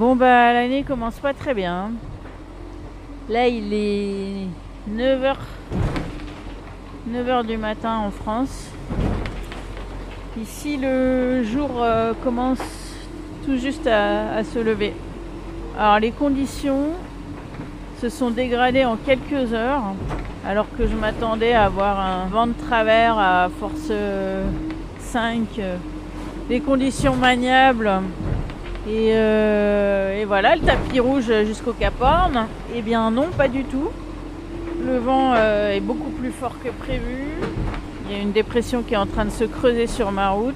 Bon bah l'année commence pas très bien. Là il est 9h 9h du matin en France. Ici le jour euh, commence tout juste à, se lever. Alors les conditions se sont dégradées en quelques heures alors que je m'attendais à avoir un vent de travers à force 5, euh, des conditions maniables. Et, euh, et voilà, le tapis rouge jusqu'au Cap Horn. Eh bien non, pas du tout. Le vent euh, est beaucoup plus fort que prévu. Il y a une dépression qui est en train de se creuser sur ma route,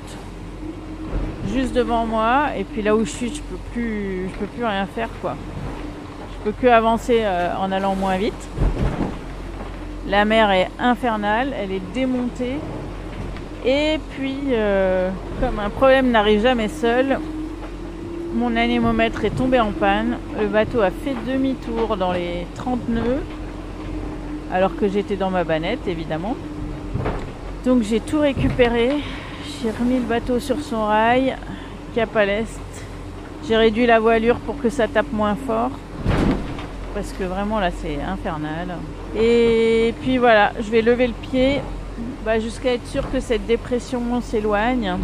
juste devant moi. Et puis là où je suis, je peux plus, je peux plus rien faire quoi. Je peux que avancer en allant moins vite. La mer est infernale, elle est démontée. Et puis, euh, comme un problème n'arrive jamais seul, mon anémomètre est tombé en panne. Le bateau a fait demi-tour dans les 30 nœuds, alors que j'étais dans ma banette, évidemment. Donc j'ai tout récupéré. J'ai remis le bateau sur son rail, cap à l'est. J'ai réduit la voilure pour que ça tape moins fort parce que vraiment là c'est infernal. Et puis voilà, je vais lever le pied bah, jusqu'à être sûr que cette dépression s'éloigne.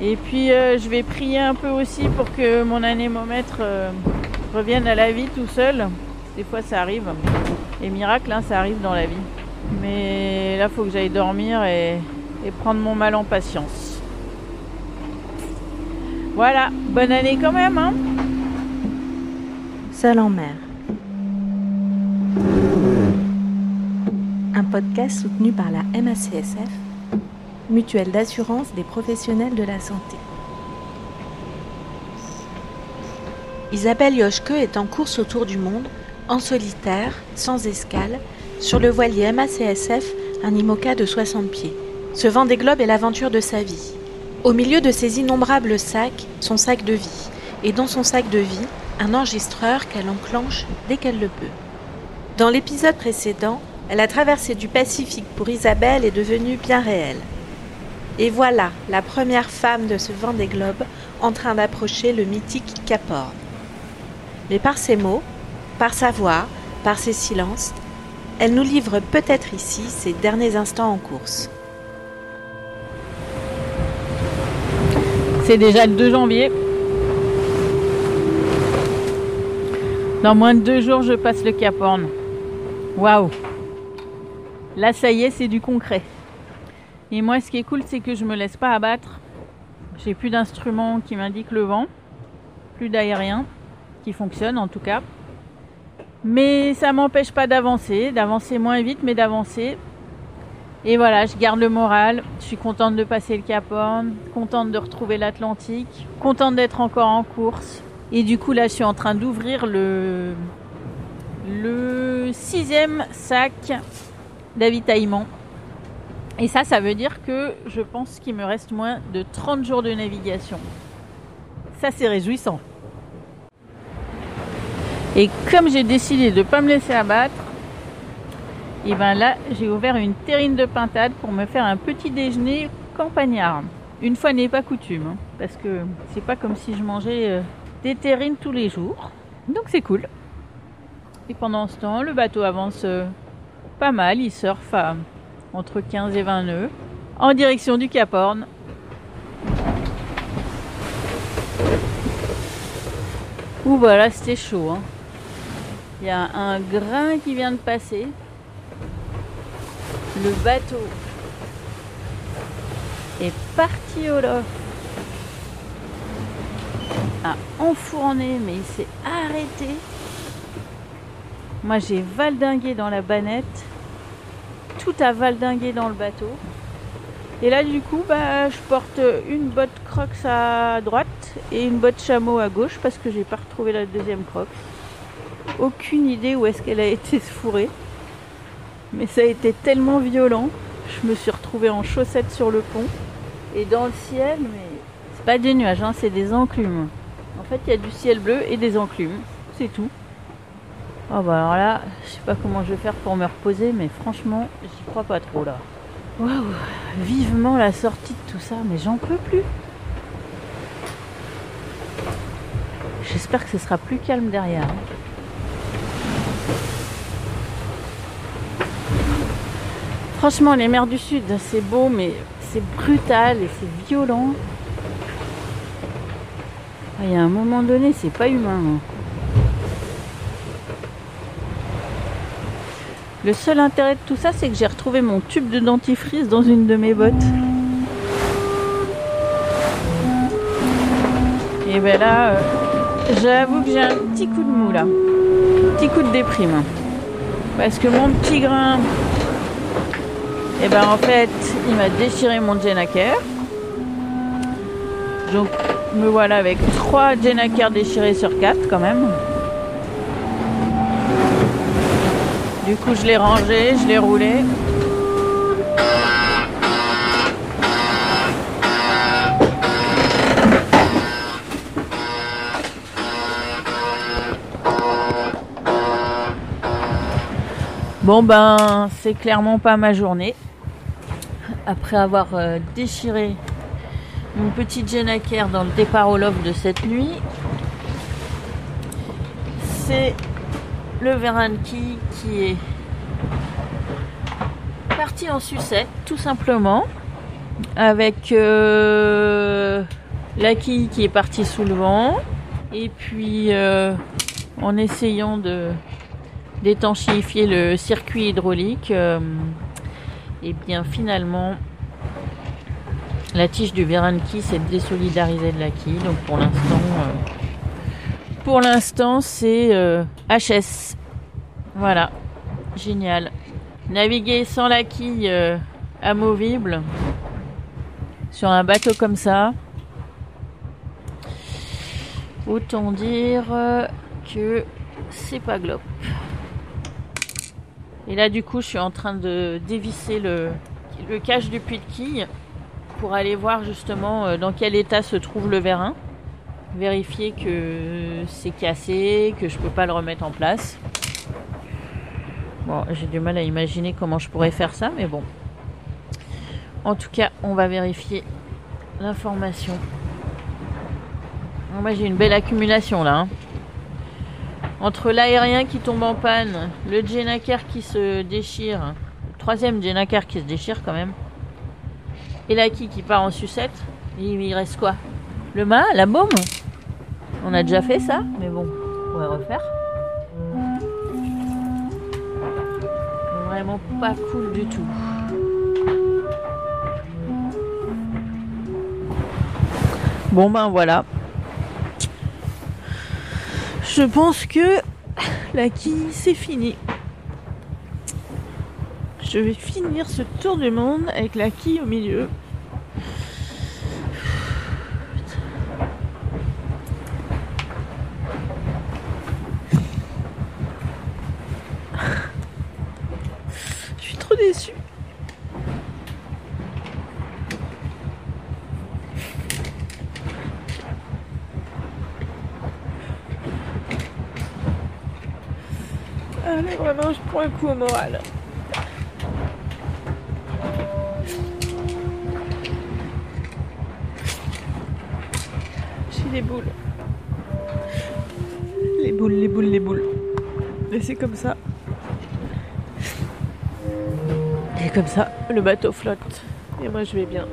Et puis euh, je vais prier un peu aussi pour que mon anémomètre euh, revienne à la vie tout seul. Des fois ça arrive. Les miracles, hein, ça arrive dans la vie. Mais là, il faut que j'aille dormir et, et prendre mon mal en patience. Voilà, bonne année quand même. Hein Seul en mer. Un podcast soutenu par la MACSF, mutuelle d'assurance des professionnels de la santé. Isabelle Yoshke est en course autour du monde, en solitaire, sans escale, sur le voilier MACSF, un IMOCA de 60 pieds. Ce vent des globes est l'aventure de sa vie. Au milieu de ses innombrables sacs, son sac de vie, et dans son sac de vie, un enregistreur qu'elle enclenche dès qu'elle le peut. Dans l'épisode précédent, la traversée du Pacifique pour Isabelle est devenue bien réelle. Et voilà la première femme de ce vent des globes en train d'approcher le mythique Cap Horn. Mais par ses mots, par sa voix, par ses silences, elle nous livre peut-être ici ses derniers instants en course. C'est déjà le 2 janvier. Dans moins de deux jours, je passe le Cap Horn. Waouh Là, ça y est, c'est du concret. Et moi, ce qui est cool, c'est que je me laisse pas abattre. J'ai plus d'instruments qui m'indiquent le vent, plus d'aérien qui fonctionne en tout cas. Mais ça m'empêche pas d'avancer, d'avancer moins vite, mais d'avancer. Et voilà, je garde le moral. Je suis contente de passer le Cap Horn, contente de retrouver l'Atlantique, contente d'être encore en course. Et du coup, là, je suis en train d'ouvrir le, le sixième sac d'avitaillement. Et ça, ça veut dire que je pense qu'il me reste moins de 30 jours de navigation. Ça, c'est réjouissant. Et comme j'ai décidé de ne pas me laisser abattre, et ben là, j'ai ouvert une terrine de pintade pour me faire un petit déjeuner campagnard. Une fois n'est pas coutume, hein, parce que c'est pas comme si je mangeais euh, des terrines tous les jours. Donc c'est cool. Et pendant ce temps, le bateau avance euh, pas mal. Il surfe à entre 15 et 20 nœuds en direction du Cap Horn. Ouh voilà, c'était chaud. Hein. Il y a un grain qui vient de passer. Le bateau est parti au loft a enfourné, mais il s'est arrêté. Moi, j'ai valdingué dans la banette. Tout a valdingué dans le bateau. Et là, du coup, bah, je porte une botte crocs à droite et une botte chameau à gauche parce que j'ai pas retrouvé la deuxième crocs. Aucune idée où est-ce qu'elle a été fourrée. Mais ça a été tellement violent. Je me suis retrouvée en chaussettes sur le pont. Et dans le ciel, mais c'est pas des nuages, hein, c'est des enclumes. En fait, il y a du ciel bleu et des enclumes. C'est tout. Oh bah alors là, je sais pas comment je vais faire pour me reposer, mais franchement, j'y crois pas trop là. Waouh, vivement la sortie de tout ça, mais j'en peux plus. j'espère que ce sera plus calme derrière. Franchement, les mers du Sud, c'est beau, mais c'est brutal et c'est violent. Ah, il y a un moment donné, c'est pas humain. hein. Le seul intérêt de tout ça, c'est que j'ai retrouvé mon tube de dentifrice dans une de mes bottes. Et ben là, euh, j'avoue que j'ai un petit coup de mou là. Petit coup de déprime. Parce que mon petit grain, et ben en fait, il m'a déchiré mon Jenaker. Donc me voilà avec 3 Jenaker déchirés sur 4 quand même. Du coup, je l'ai rangé, je l'ai roulé. Bon ben, c'est clairement pas ma journée. Après avoir euh, déchiré mon petit Jenaker dans le départ au loft de cette nuit, c'est le Veranki qui est parti en sucette, tout simplement, avec euh, la quille qui est partie sous le vent, et puis euh, en essayant de d'étanchéifier le circuit hydraulique, euh, et bien finalement la tige du Veranki s'est désolidarisée de la quille, donc pour l'instant pour l'instant, c'est euh, HS. Voilà. Génial. Naviguer sans la quille euh, amovible sur un bateau comme ça. Autant dire euh, que c'est pas glop. Et là, du coup, je suis en train de dévisser le, le cache du puits de quille pour aller voir justement euh, dans quel état se trouve le vérin vérifier que c'est cassé, que je peux pas le remettre en place. Bon, j'ai du mal à imaginer comment je pourrais faire ça, mais bon. En tout cas, on va vérifier l'information. Moi, j'ai une belle accumulation là. hein. Entre l'aérien qui tombe en panne, le Jenaker qui se déchire, le troisième Jenaker qui se déchire quand même, et la quille qui part en sucette, il reste quoi? Le mât, la baume On a déjà fait ça, mais bon, on pourrait refaire. Vraiment pas cool du tout. Bon ben voilà. Je pense que la quille c'est fini. Je vais finir ce tour du monde avec la quille au milieu. Je suis trop déçue. Allez, vraiment, je prends un au moral. J'ai les boules. Les boules, les boules, les boules. Et c'est comme ça. Et comme ça, le bateau flotte. Et moi, je vais bien.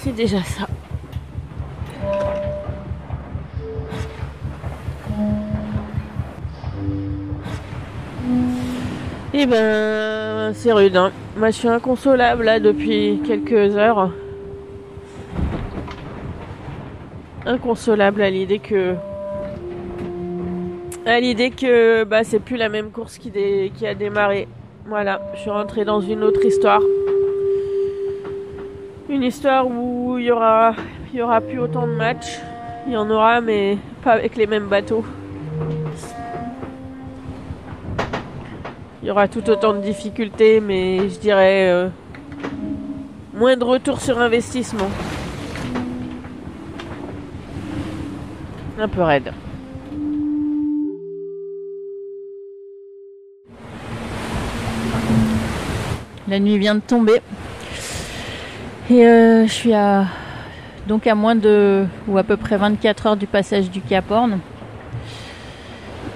C'est déjà ça. Eh ben, c'est rude. Hein. Moi, je suis inconsolable là depuis quelques heures. Inconsolable à l'idée que, à l'idée que, bah, c'est plus la même course qui, dé- qui a démarré. Voilà, je suis rentrée dans une autre histoire. Une histoire où il y aura, il y aura plus autant de matchs. Il y en aura, mais pas avec les mêmes bateaux. Il y aura tout autant de difficultés, mais je dirais euh, moins de retour sur investissement. Un peu raide. La nuit vient de tomber. Et euh, je suis à Donc à moins de, ou à peu près 24 heures du passage du Cap Horn.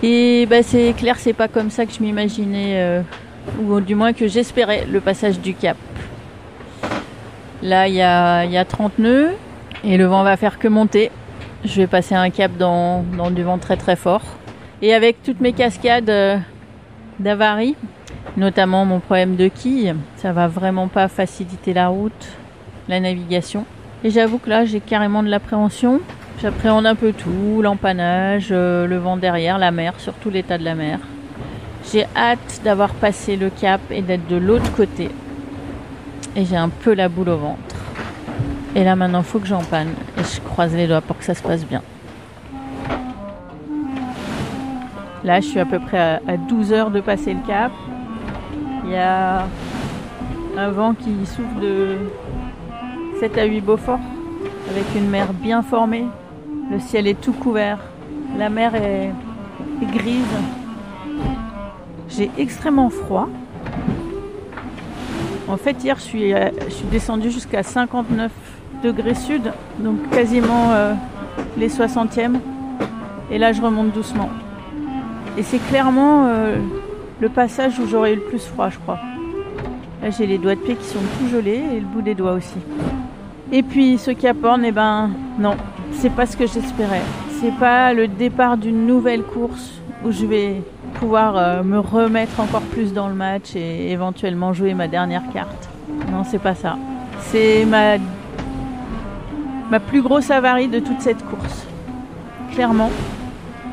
Et bah, c'est clair, c'est pas comme ça que je m'imaginais, euh, ou du moins que j'espérais le passage du Cap. Là, il y a, y a 30 nœuds et le vent va faire que monter. Je vais passer un cap dans, du vent très très fort. Et avec toutes mes cascades euh, d'avaries, notamment mon problème de quille, ça va vraiment pas faciliter la route, la navigation. Et j'avoue que là, j'ai carrément de l'appréhension. J'appréhende un peu tout, l'empannage, euh, le vent derrière, la mer, surtout l'état de la mer. J'ai hâte d'avoir passé le cap et d'être de l'autre côté. Et j'ai un peu la boule au ventre. Et là maintenant, faut que j'empanne. Et je croise les doigts pour que ça se passe bien. Là, je suis à peu près à, à 12 heures de passer le cap. Il y a un vent qui souffle de 7 à 8 Beaufort avec une mer bien formée. Le ciel est tout couvert. La mer est, grise. J'ai extrêmement froid. En fait, hier, je suis, euh, descendue jusqu'à 59 degrés sud, donc quasiment euh, les 60e. Et là, je remonte doucement. Et c'est clairement euh, le passage où j'aurais eu le plus froid, je crois. Là, j'ai les doigts de pied qui sont tout gelés et le bout des doigts aussi. Et puis, ce Cap Horn, eh ben, non, c'est pas ce que j'espérais. C'est pas le départ d'une nouvelle course où je vais pouvoir euh, me remettre encore plus dans le match et éventuellement jouer ma dernière carte. Non, c'est pas ça. C'est ma, plus grosse avarie de toute cette course. Clairement.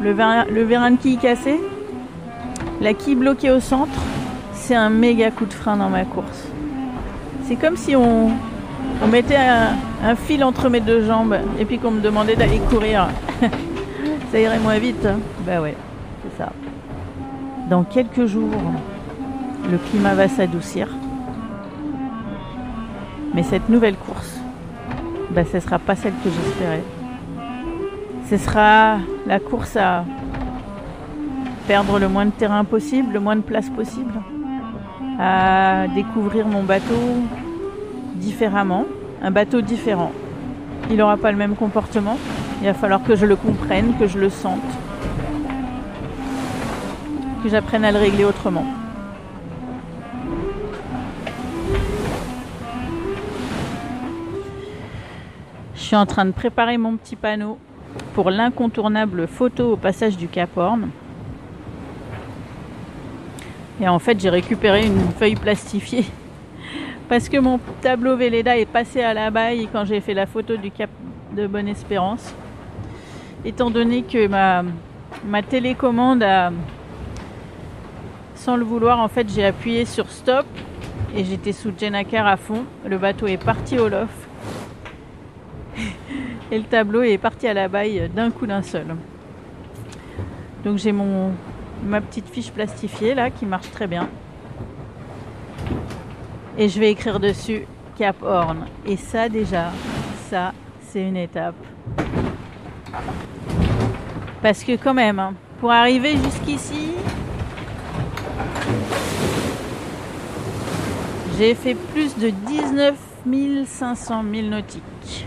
Le, vérin, le vérin de quille cassé, la quille bloquée au centre, c'est un méga coup de frein dans ma course. C'est comme si on, on mettait un, fil entre mes deux jambes et puis qu'on me demandait d'aller courir. ça irait moins vite. Hein bah ouais, c'est ça. Dans quelques jours, le climat va s'adoucir. Mais cette nouvelle course, bah, ce ne sera pas celle que j'espérais. Ce sera la course à perdre le moins de terrain possible, le moins de place possible, à découvrir mon bateau différemment, un bateau différent. Il n'aura pas le même comportement. Il va falloir que je le comprenne, que je le sente, que j'apprenne à le régler autrement. Je suis en train de préparer mon petit panneau pour l'incontournable photo au passage du Cap Horn. Et en fait, j'ai récupéré une feuille plastifiée parce que mon tableau Véleda est passé à la baille quand j'ai fait la photo du Cap de Bonne-Espérance. Étant donné que ma, ma télécommande sans le vouloir, en fait, j'ai appuyé sur stop et j'étais sous Jenacar à fond. Le bateau est parti au loft et le tableau est parti à la baille d'un coup d'un seul. Donc j'ai ma petite fiche plastifiée là qui marche très bien. Et je vais écrire dessus Cap Horn. Et ça déjà, ça c'est une étape. Parce que quand même, hein, pour arriver jusqu'ici, j'ai fait plus de 19 500 milles nautiques.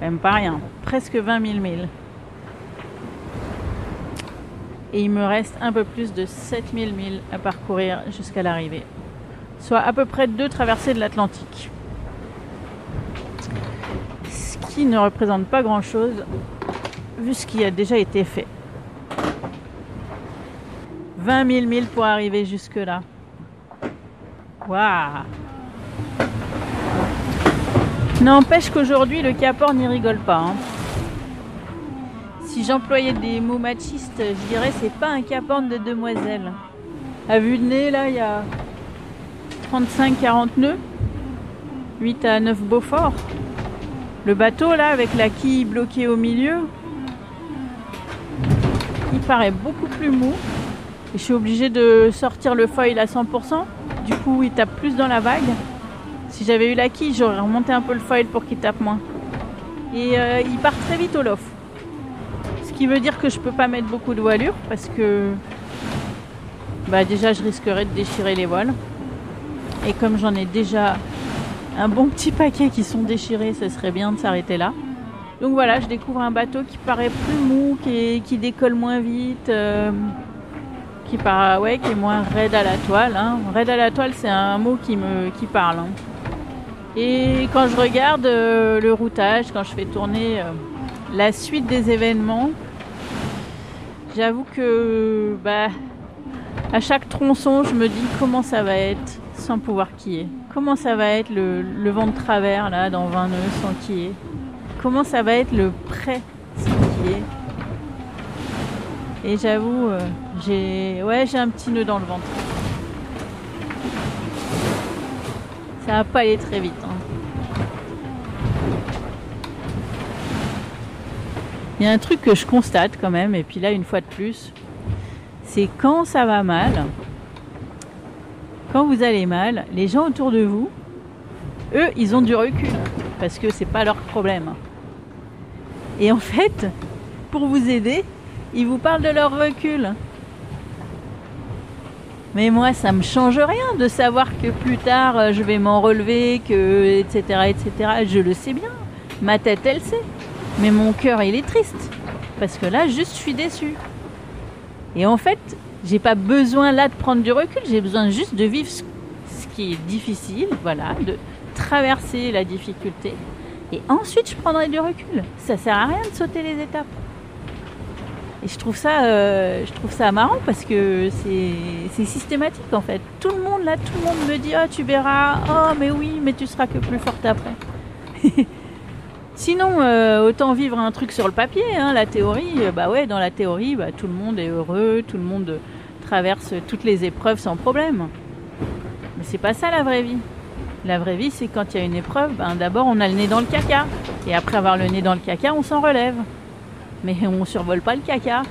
Même pas rien, presque 20 000 milles. Et il me reste un peu plus de 7000 milles à parcourir jusqu'à l'arrivée. Soit à peu près deux traversées de l'Atlantique. Ce qui ne représente pas grand-chose vu ce qui a déjà été fait. 20 000 milles pour arriver jusque-là. Waouh N'empêche qu'aujourd'hui, le Cap Horn n'y rigole pas. Hein. Si j'employais des mots machistes, je dirais c'est pas un Cap Horn de demoiselle. À vue de nez, là, il y a 35-40 nœuds, 8 à 9 Beaufort. Le bateau, là, avec la quille bloquée au milieu, il paraît beaucoup plus mou. Et je suis obligée de sortir le foil à 100%. Du coup, il tape plus dans la vague. Si j'avais eu la quille, j'aurais remonté un peu le foil pour qu'il tape moins. Et euh, il part très vite au loft. Ce qui veut dire que je peux pas mettre beaucoup de voilure parce que bah déjà je risquerais de déchirer les voiles. Et comme j'en ai déjà un bon petit paquet qui sont déchirés, ce serait bien de s'arrêter là. Donc voilà, je découvre un bateau qui paraît plus mou, qui, décolle moins vite, euh, qui, paraît, ouais, qui est moins raide à la toile. Hein. Raide à la toile, c'est un mot qui me qui parle. Hein. Et quand je regarde euh, le routage, quand je fais tourner euh, la suite des événements, j'avoue que bah, à chaque tronçon, je me dis comment ça va être sans pouvoir quiller. Comment ça va être le, vent de travers là dans 20 nœuds sans quiller comment ça va être le prêt est Et j'avoue, euh, j'ai ouais, j'ai un petit nœud dans le ventre. Ça va pas aller très vite. Hein. Il y a un truc que je constate quand même, et puis là une fois de plus, c'est quand ça va mal, vous allez mal, les gens autour de vous, eux, ils ont du recul parce que c'est pas leur problème. Et en fait, pour vous aider, ils vous parlent de leur recul. Mais moi, ça me change rien de savoir que plus tard, euh, je vais m'en relever, que etc. etc. Je le sais bien. Ma tête, elle sait. Mais mon cœur, il est triste. Parce que là, juste, je suis déçue. Et en fait, j'ai pas besoin là de prendre du recul. J'ai besoin juste de vivre ce qui est difficile, voilà, de traverser la difficulté et ensuite, je prendrai du recul. Ça sert à rien de sauter les étapes. Et je trouve ça, euh, je trouve ça marrant parce que c'est systématique en fait. Tout le monde là, tout le monde me dit oh tu verras, oh mais oui, mais tu seras que plus forte après. Sinon, euh, autant vivre un truc sur le papier. Hein, la théorie, euh, bah ouais, dans la théorie, bah, tout le monde est heureux, tout le monde traverse toutes les épreuves sans problème. Mais c'est pas ça la vraie vie. La vraie vie, c'est quand il y a une épreuve, ben, d'abord on a le nez dans le caca. Et après avoir le nez dans le caca, on s'en relève. Mais on survole pas le caca.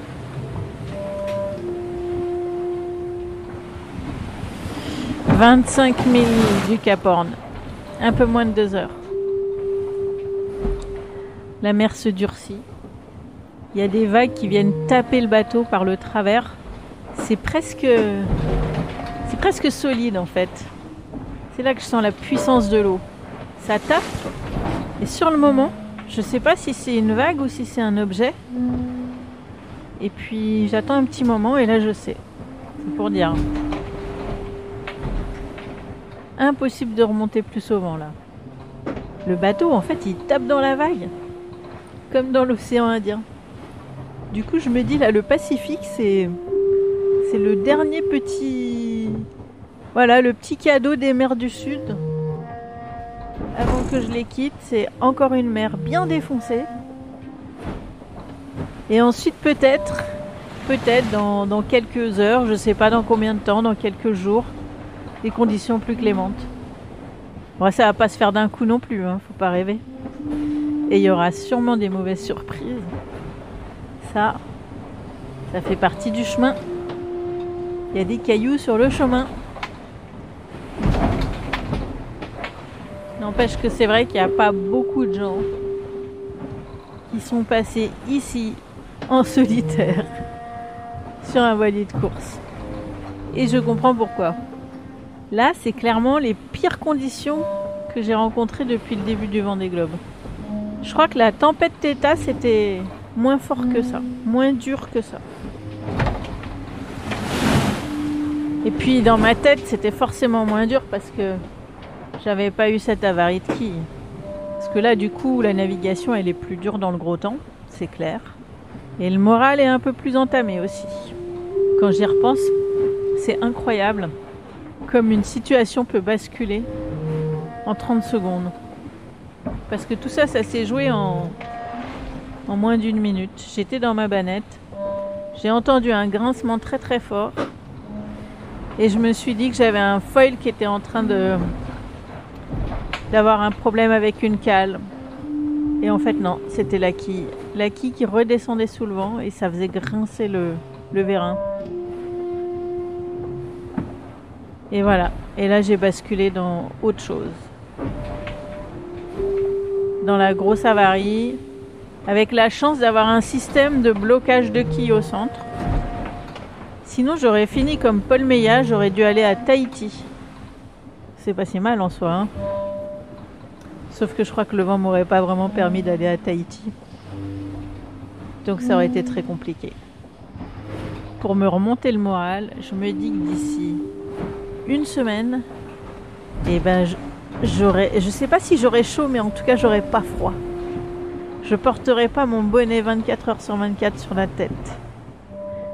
« 25 000 du Cap Horn. Un peu moins de deux heures. La mer se durcit. Il y a des vagues qui viennent taper le bateau par le travers. C'est presque... Solide en fait. C'est là que je sens la puissance de l'eau. Ça tape. Et sur le moment, je ne sais pas si c'est une vague ou si c'est un objet. Et puis j'attends un petit moment et là je sais. C'est pour dire. Impossible de remonter plus souvent là. Le bateau en fait il tape dans la vague. Comme dans l'océan Indien. Du coup je me dis là le Pacifique c'est. C'est le dernier petit voilà le petit cadeau des mers du Sud. Avant que je les quitte, c'est encore une mer bien défoncée. Et ensuite peut-être, peut-être dans, quelques heures, je ne sais pas dans combien de temps, dans quelques jours, des conditions plus clémentes. Bon, ça va pas se faire d'un coup non plus, hein, faut pas rêver. Et il y aura sûrement des mauvaises surprises. Ça, ça fait partie du chemin. Il y a des cailloux sur le chemin. N'empêche que c'est vrai qu'il n'y a pas beaucoup de gens qui sont passés ici en solitaire sur un voilier de course. Et je comprends pourquoi. Là, c'est clairement les pires conditions que j'ai rencontrées depuis le début du Vendée Globe. Je crois que la tempête Theta, c'était moins fort que ça, moins dur que ça. Et puis dans ma tête, c'était forcément moins dur parce que j'avais pas eu cette avarie de quille. Parce que là, du coup, la navigation, elle est plus dure dans le gros temps, c'est clair. Et le moral est un peu plus entamé aussi. Quand j'y repense, c'est incroyable comme une situation peut basculer en 30 secondes. Parce que tout ça, ça s'est joué en, moins d'une minute. J'étais dans ma banette, j'ai entendu un grincement très très fort et je me suis dit que j'avais un foil qui était en train de, d'avoir un problème avec une cale. Et en fait, non, c'était la quille. La quille qui redescendait sous le vent et ça faisait grincer le, le vérin. Et voilà. Et là, j'ai basculé dans autre chose. Dans la grosse avarie, avec la chance d'avoir un système de blocage de quilles au centre. Sinon, j'aurais fini comme Paul Meillat, j'aurais dû aller à Tahiti. C'est pas si mal en soi. Hein Sauf que je crois que le vent m'aurait pas vraiment permis d'aller à Tahiti. Donc ça aurait été très compliqué. Pour me remonter le moral, je me dis que d'ici une semaine, et eh ben j'aurais, je sais pas si j'aurais chaud, mais en tout cas j'aurais pas froid. Je porterai pas mon bonnet 24 heures sur 24 sur la tête.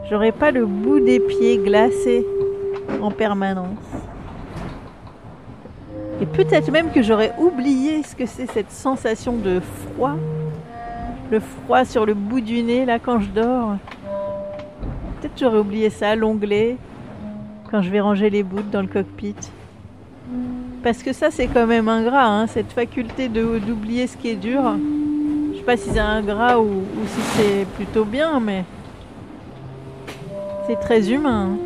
J'aurais pas le bout des pieds glacé en permanence. Et peut-être même que j'aurais oublié ce que c'est cette sensation de froid. Le froid sur le bout du nez là quand je dors. Peut-être j'aurais oublié ça, l'onglet, quand je vais ranger les bouts dans le cockpit. Parce que ça c'est quand même ingrat, hein, cette faculté d'oublier ce qui est dur. Je sais pas si c'est ingrat ou, ou si c'est plutôt bien, mais c'est très humain. Hein.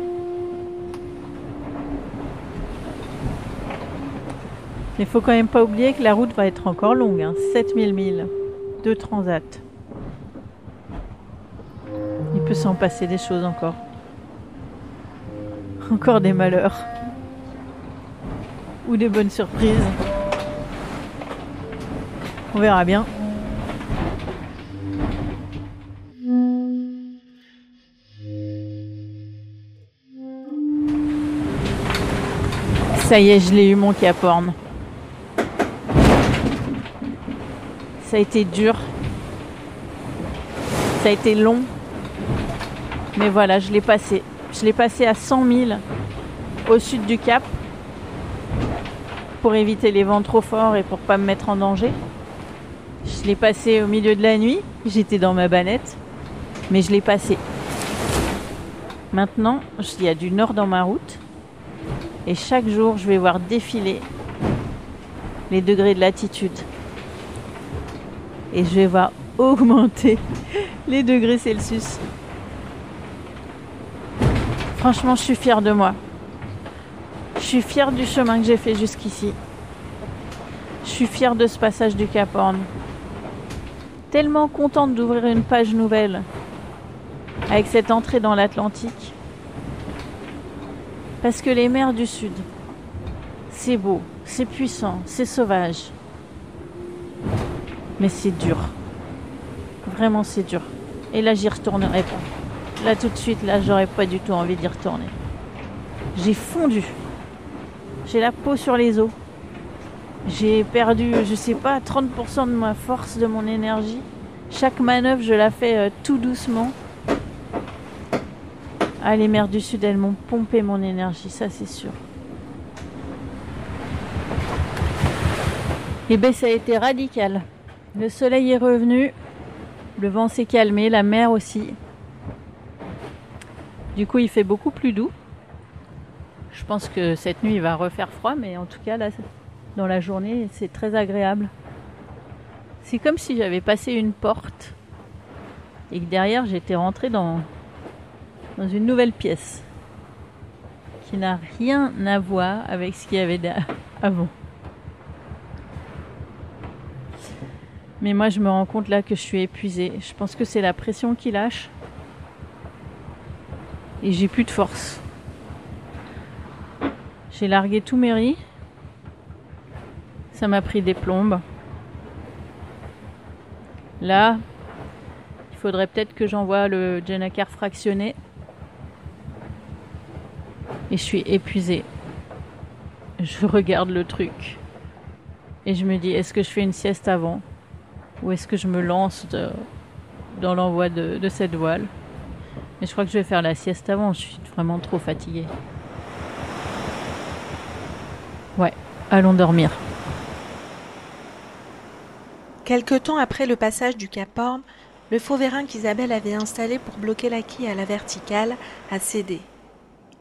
Mais il faut quand même pas oublier que la route va être encore longue, hein, 7000 milles de transat. Il peut s'en passer des choses encore. Encore des malheurs. Ou des bonnes surprises. On verra bien. Ça y est, je l'ai eu mon caporne. Ça a été dur. Ça a été long. Mais voilà, je l'ai passé. Je l'ai passé à 100 000 au sud du Cap pour éviter les vents trop forts et pour pas me mettre en danger. Je l'ai passé au milieu de la nuit. J'étais dans ma banette. Mais je l'ai passé. Maintenant, il y a du nord dans ma route. Et chaque jour, je vais voir défiler les degrés de latitude et je vais voir augmenter les degrés Celsius. Franchement, je suis fière de moi. Je suis fière du chemin que j'ai fait jusqu'ici. Je suis fière de ce passage du Cap Horn. Tellement contente d'ouvrir une page nouvelle avec cette entrée dans l'Atlantique. Parce que les mers du Sud, c'est beau, c'est puissant, c'est sauvage. Mais c'est dur. Vraiment, c'est dur. Et là, j'y retournerai pas. Là, tout de suite, là, j'aurais pas du tout envie d'y retourner. J'ai fondu. J'ai la peau sur les os. J'ai perdu, je sais pas, 30% de ma force, de mon énergie. Chaque manœuvre, je la fais euh, tout doucement. Ah, les mers du Sud, elles m'ont pompé mon énergie, ça c'est sûr. Et eh ben ça a été radical. Le soleil est revenu, le vent s'est calmé, la mer aussi. Du coup, il fait beaucoup plus doux. Je pense que cette nuit, il va refaire froid, mais en tout cas, là, dans la journée, c'est très agréable. C'est comme si j'avais passé une porte et que derrière, j'étais rentrée dans, une nouvelle pièce qui n'a rien à voir avec ce qu'il y avait avant. Mais moi, je me rends compte là que je suis épuisée. Je pense que c'est la pression qui lâche. Et j'ai plus de force. J'ai largué tous mes riz. Ça m'a pris des plombes. Là, il faudrait peut-être que j'envoie le Jennacar fractionné. Et je suis épuisée. Je regarde le truc. Et je me dis, est-ce que je fais une sieste avant? Ou est-ce que je me lance dans l'envoi de, cette voile? Mais je crois que je vais faire la sieste avant, je suis vraiment trop fatiguée. Ouais, allons dormir. Quelque temps après le passage du Cap Horn, le faux vérin qu'Isabelle avait installé pour bloquer la quille à la verticale a cédé.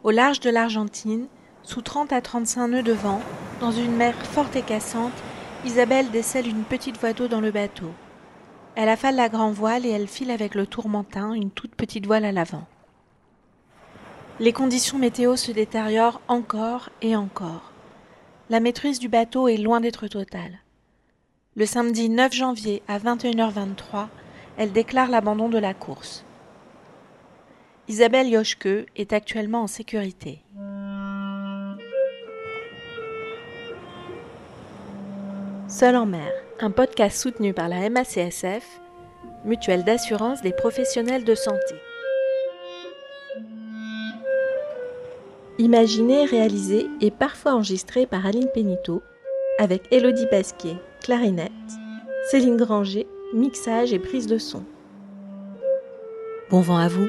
Au large de l'Argentine, sous 30 à 35 nœuds de vent, dans une mer forte et cassante, Isabelle décèle une petite voie d'eau dans le bateau. Elle affale la grand voile et elle file avec le tourmentin, une toute petite voile à l'avant. Les conditions météo se détériorent encore et encore. La maîtrise du bateau est loin d'être totale. Le samedi 9 janvier à 21h23, elle déclare l'abandon de la course. Isabelle Yoshke est actuellement en sécurité. Seul en mer, un podcast soutenu par la MACSF, mutuelle d'assurance des professionnels de santé. Imaginé, réalisé et parfois enregistré par Aline Pénito, avec Elodie Pasquier, clarinette, Céline Granger, mixage et prise de son. Bon vent à vous